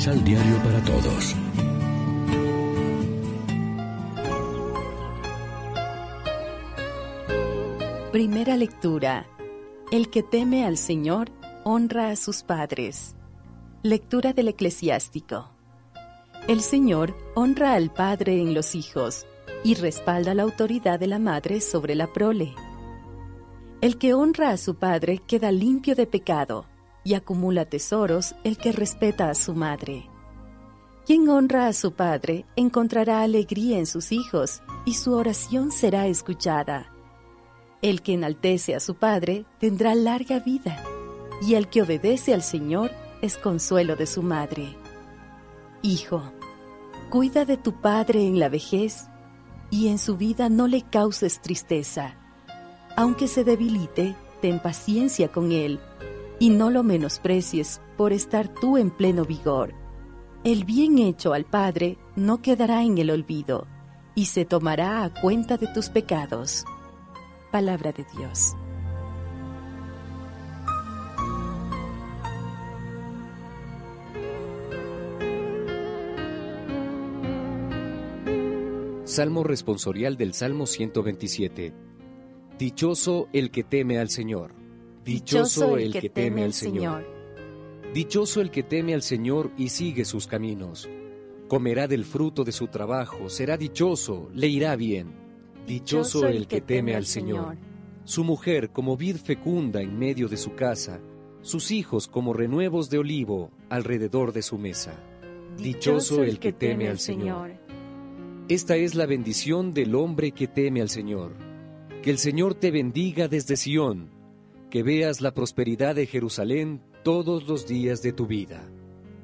Misal Diario para Todos. Primera lectura. El que teme al Señor honra a sus padres. Lectura del eclesiástico. El Señor honra al Padre en los hijos y respalda la autoridad de la madre sobre la prole. El que honra a su padre queda limpio de pecado y acumula tesoros el que respeta a su madre. Quien honra a su padre encontrará alegría en sus hijos y su oración será escuchada. El que enaltece a su padre tendrá larga vida, y el que obedece al Señor es consuelo de su madre. Hijo, cuida de tu padre en la vejez, y en su vida no le causes tristeza. Aunque se debilite, ten paciencia con él, y no lo menosprecies por estar tú en pleno vigor. El bien hecho al Padre no quedará en el olvido, y se tomará a cuenta de tus pecados. Palabra de Dios. Salmo responsorial del Salmo 127. Dichoso el que teme al Señor. Dichoso el que teme al Señor. Dichoso el que teme al Señor y sigue sus caminos. Comerá del fruto de su trabajo, será dichoso, le irá bien. Dichoso el que teme al Señor. Su mujer como vid fecunda en medio de su casa, sus hijos como renuevos de olivo alrededor de su mesa. Dichoso el que teme al Señor. Esta es la bendición del hombre que teme al Señor. Que el Señor te bendiga desde Sión, que veas la prosperidad de Jerusalén todos los días de tu vida.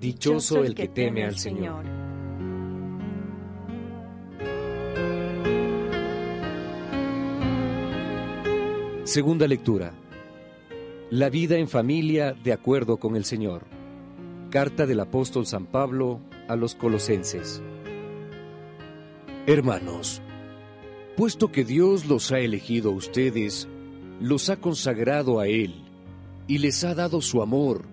Dichoso el que teme al Señor. Segunda lectura. La vida en familia de acuerdo con el Señor. Carta del apóstol San Pablo a los colosenses. Hermanos, puesto que Dios los ha elegido a ustedes, los ha consagrado a Él y les ha dado su amor,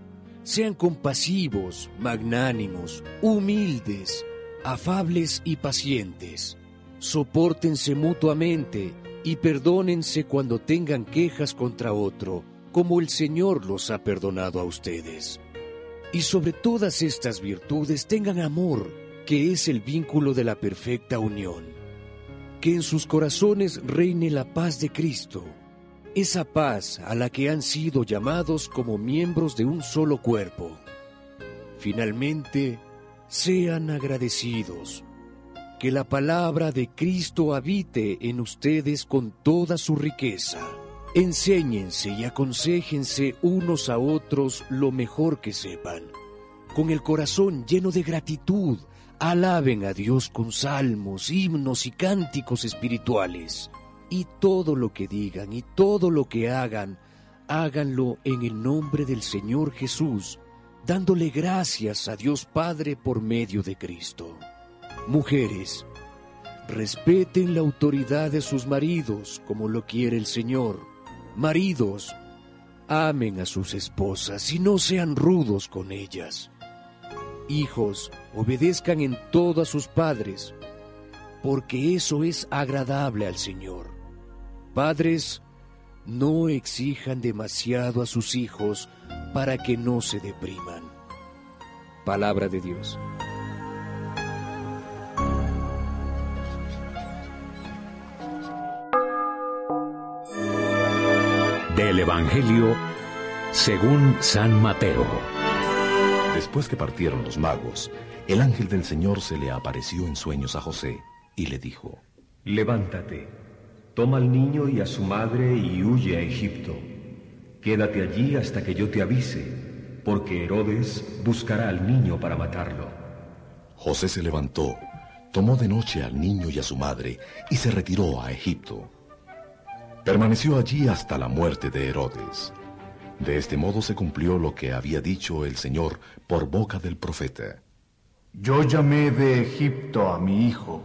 sean compasivos, magnánimos, humildes, afables y pacientes. Sopórtense mutuamente y perdónense cuando tengan quejas contra otro, como el Señor los ha perdonado a ustedes. Y sobre todas estas virtudes tengan amor, que es el vínculo de la perfecta unión. Que en sus corazones reine la paz de Cristo, esa paz a la que han sido llamados como miembros de un solo cuerpo. Finalmente, sean agradecidos que la palabra de Cristo habite en ustedes con toda su riqueza. Enséñense y aconséjense unos a otros lo mejor que sepan. Con el corazón lleno de gratitud, alaben a Dios con salmos, himnos y cánticos espirituales. Y todo lo que digan y todo lo que hagan, háganlo en el nombre del Señor Jesús, dándole gracias a Dios Padre por medio de Cristo. Mujeres, respeten la autoridad de sus maridos como lo quiere el Señor. Maridos, amen a sus esposas y no sean rudos con ellas. Hijos, obedezcan en todo a sus padres, porque eso es agradable al Señor. Padres, no exijan demasiado a sus hijos para que no se depriman. Palabra de Dios. Del Evangelio según San Mateo. Después que partieron los magos, el ángel del Señor se le apareció en sueños a José y le dijo, Levántate, toma al niño y a su madre y huye a Egipto. Quédate allí hasta que yo te avise, porque Herodes buscará al niño para matarlo. José se levantó, tomó de noche al niño y a su madre y se retiró a Egipto. Permaneció allí hasta la muerte de Herodes. De este modo se cumplió lo que había dicho el Señor por boca del profeta. Yo llamé de Egipto a mi hijo.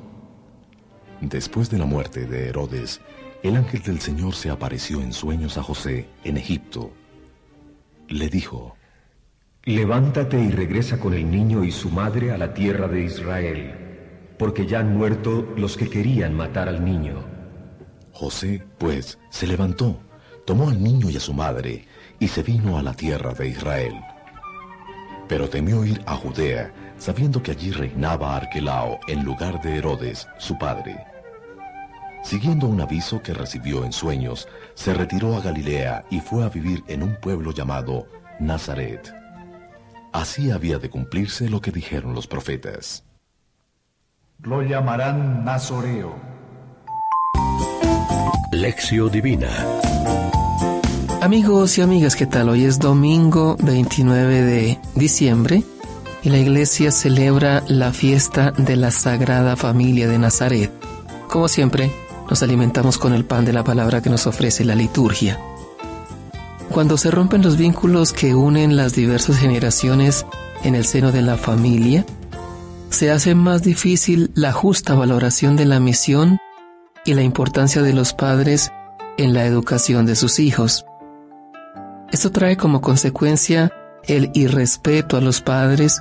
Después de la muerte de Herodes, el ángel del Señor se apareció en sueños a José en Egipto. Le dijo, Levántate y regresa con el niño y su madre a la tierra de Israel, porque ya han muerto los que querían matar al niño. José, pues, se levantó, tomó al niño y a su madre, y se vino a la tierra de Israel. Pero temió ir a Judea, sabiendo que allí reinaba Arquelao en lugar de Herodes, su padre. Siguiendo un aviso que recibió en sueños, se retiró a Galilea y fue a vivir en un pueblo llamado Nazaret. Así había de cumplirse lo que dijeron los profetas. Lo llamarán Nazoreo. Lección Divina Amigos y amigas, ¿qué tal? Hoy es domingo 29 de diciembre la iglesia celebra la fiesta de la Sagrada Familia de Nazaret. Como siempre, nos alimentamos con el pan de la palabra que nos ofrece la liturgia. Cuando se rompen los vínculos que unen las diversas generaciones en el seno de la familia, se hace más difícil la justa valoración de la misión y la importancia de los padres en la educación de sus hijos. Esto trae como consecuencia el irrespeto a los padres,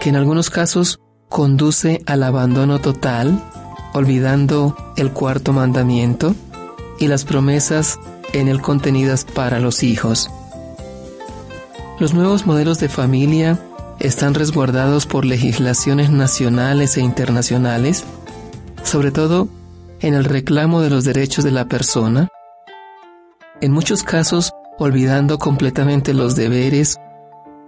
que en algunos casos conduce al abandono total, olvidando el cuarto mandamiento y las promesas en él contenidas para los hijos. Los nuevos modelos de familia están resguardados por legislaciones nacionales e internacionales, sobre todo en el reclamo de los derechos de la persona, en muchos casos olvidando completamente los deberes,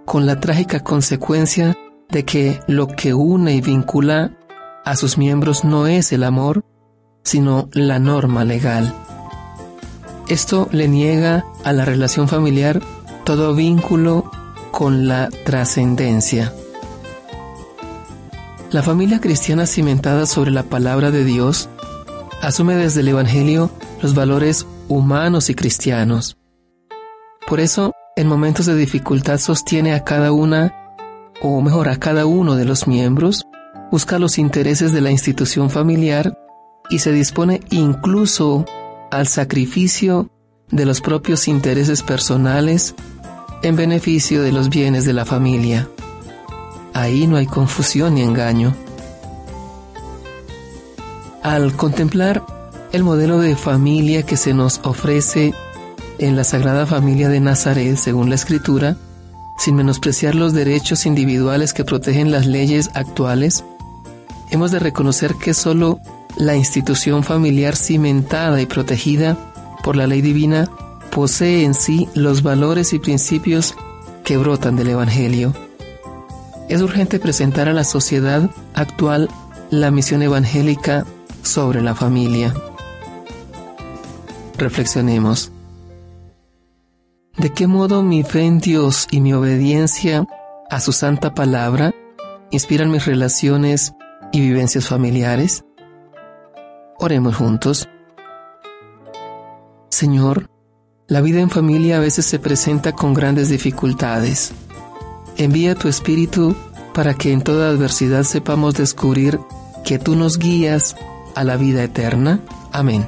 con la trágica consecuencia de que lo que une y vincula a sus miembros no es el amor, sino la norma legal. Esto le niega a la relación familiar todo vínculo con la trascendencia. La familia cristiana cimentada sobre la palabra de Dios asume desde el Evangelio los valores humanos y cristianos. Por eso, en momentos de dificultad sostiene a cada una, o mejor a cada uno de los miembros, busca los intereses de la institución familiar y se dispone incluso al sacrificio de los propios intereses personales en beneficio de los bienes de la familia. Ahí no hay confusión ni engaño. Al contemplar el modelo de familia que se nos ofrece en la Sagrada Familia de Nazaret, según la Escritura, sin menospreciar los derechos individuales que protegen las leyes actuales, hemos de reconocer que solo la institución familiar cimentada y protegida por la ley divina posee en sí los valores y principios que brotan del Evangelio. Es urgente presentar a la sociedad actual la misión evangélica sobre la familia. Reflexionemos. ¿De qué modo mi fe en Dios y mi obediencia a su santa palabra inspiran mis relaciones y vivencias familiares? Oremos juntos. Señor, la vida en familia a veces se presenta con grandes dificultades. Envía tu Espíritu para que en toda adversidad sepamos descubrir que tú nos guías a la vida eterna. Amén.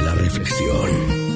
reflexión.